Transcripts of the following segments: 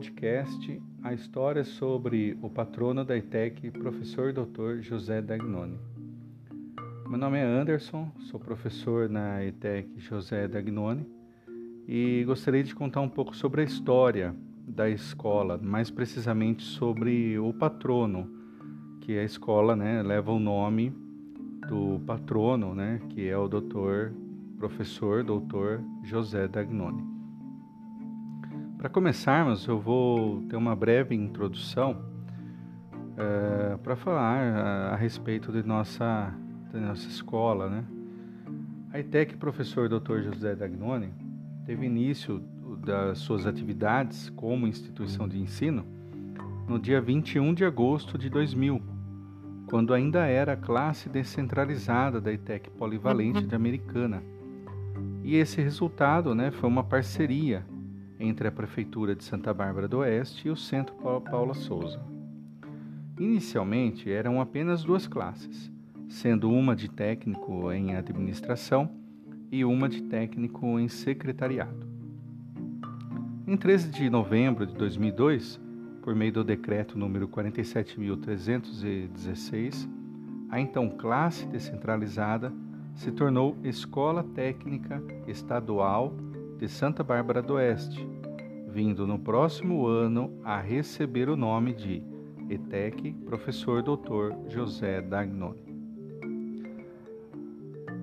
podcast a história sobre o patrono da ITEC, professor Dr. José Dagnoni. Meu nome é Anderson, sou professor na ITEC José Dagnoni e gostaria de contar um pouco sobre a história da escola, mais precisamente sobre o patrono, que a escola né, leva o nome do patrono, né, que é o doutor, professor doutor José Dagnoni. Para começarmos, eu vou ter uma breve introdução é, para falar a, a, respeito de nossa, de nossa escola. Né? A ITEC Professor Dr. José Dagnoni teve início das suas atividades como instituição de ensino no dia 21 de agosto de 2000, quando ainda era a classe descentralizada da ITEC Polivalente de Americana. E esse resultado né, foi uma parceria entre a Prefeitura de Santa Bárbara do Oeste e o Centro Paula Souza. Inicialmente eram apenas duas classes, sendo uma de técnico em administração e uma de técnico em secretariado. Em 13 de novembro de 2002, por meio do decreto número 47.316, a então classe descentralizada se tornou Escola Técnica Estadual de Santa Bárbara do Oeste, vindo no próximo ano a receber o nome de ETEC Professor Dr. José Dagnoni.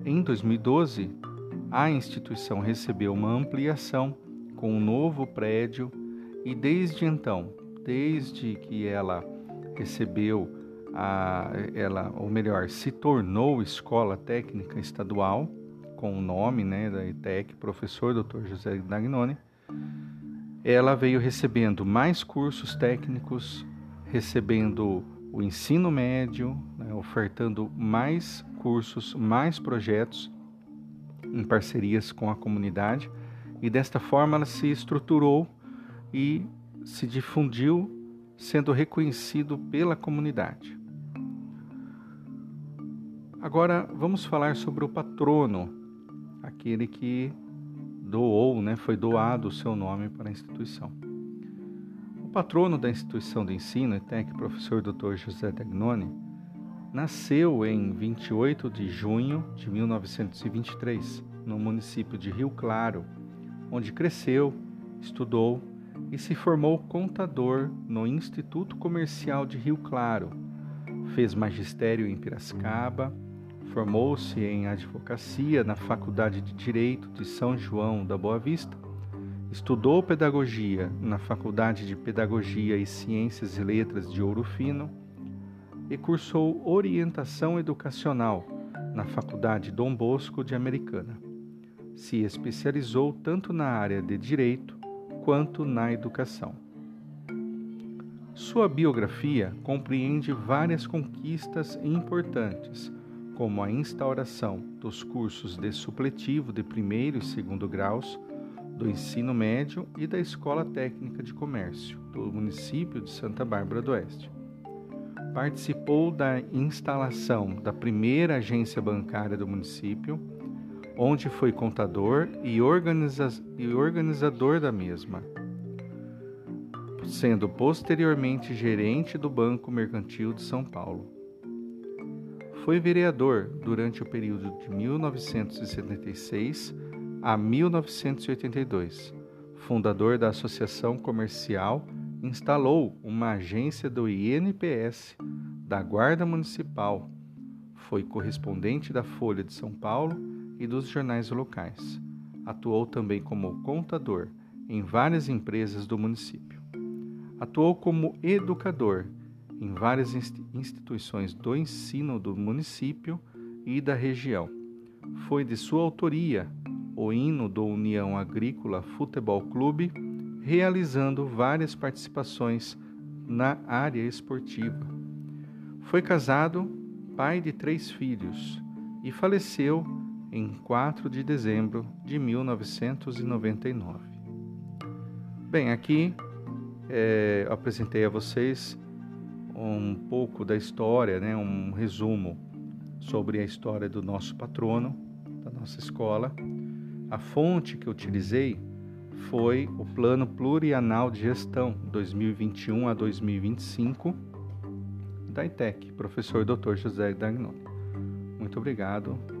Em 2012, a instituição recebeu uma ampliação com um novo prédio e desde então, desde que ela recebeu a, ela, ou melhor, se tornou escola técnica estadual, com o nome né, da ITEC, professor Dr. José Dagnoni, ela veio recebendo mais cursos técnicos, recebendo o ensino médio, né, ofertando mais cursos, mais projetos em parcerias com a comunidade, e desta forma ela se estruturou e se difundiu, sendo reconhecido pela comunidade. Agora vamos falar sobre o patrono aquele que doou, né, foi doado o seu nome para a instituição. O patrono da instituição de ensino, ETEC, professor Dr. José Dagnoni, nasceu em 28 de junho de 1923, no município de Rio Claro, onde cresceu, estudou e se formou contador no Instituto Comercial de Rio Claro. Fez magistério em Piracicaba Formou-se em advocacia na Faculdade de Direito de São João da Boa Vista. Estudou pedagogia na Faculdade de Pedagogia e Ciências e Letras de Ouro Fino e cursou orientação educacional na Faculdade Dom Bosco de Americana. Se especializou tanto na área de direito quanto na educação. Sua biografia compreende várias conquistas importantes como a instauração dos cursos de supletivo de primeiro e segundo graus do ensino médio e da Escola Técnica de Comércio do município de Santa Bárbara do Oeste. Participou da instalação da primeira agência bancária do município, onde foi contador e, organiza e organizador da mesma, sendo posteriormente gerente do Banco Mercantil de São Paulo. Foi vereador durante o período de 1976 a 1982. Fundador da Associação Comercial, instalou uma agência do INPS da Guarda Municipal. Foi correspondente da Folha de São Paulo e dos jornais locais. Atuou também como contador em várias empresas do município. Atuou como educador em várias instituições do ensino do município e da região. Foi de sua autoria o hino do União Agrícola Futebol Clube, realizando várias participações na área esportiva. Foi casado, pai de três filhos e faleceu em 4 de dezembro de 1999. Bem, aqui é, apresentei a vocês um pouco da história, né, um resumo sobre a história do nosso patrono, da nossa escola. A fonte que eu utilizei foi o Plano Plurianal de Gestão 2021 a 2025 da ITEC, professor Dr. José Dagnoni. Muito obrigado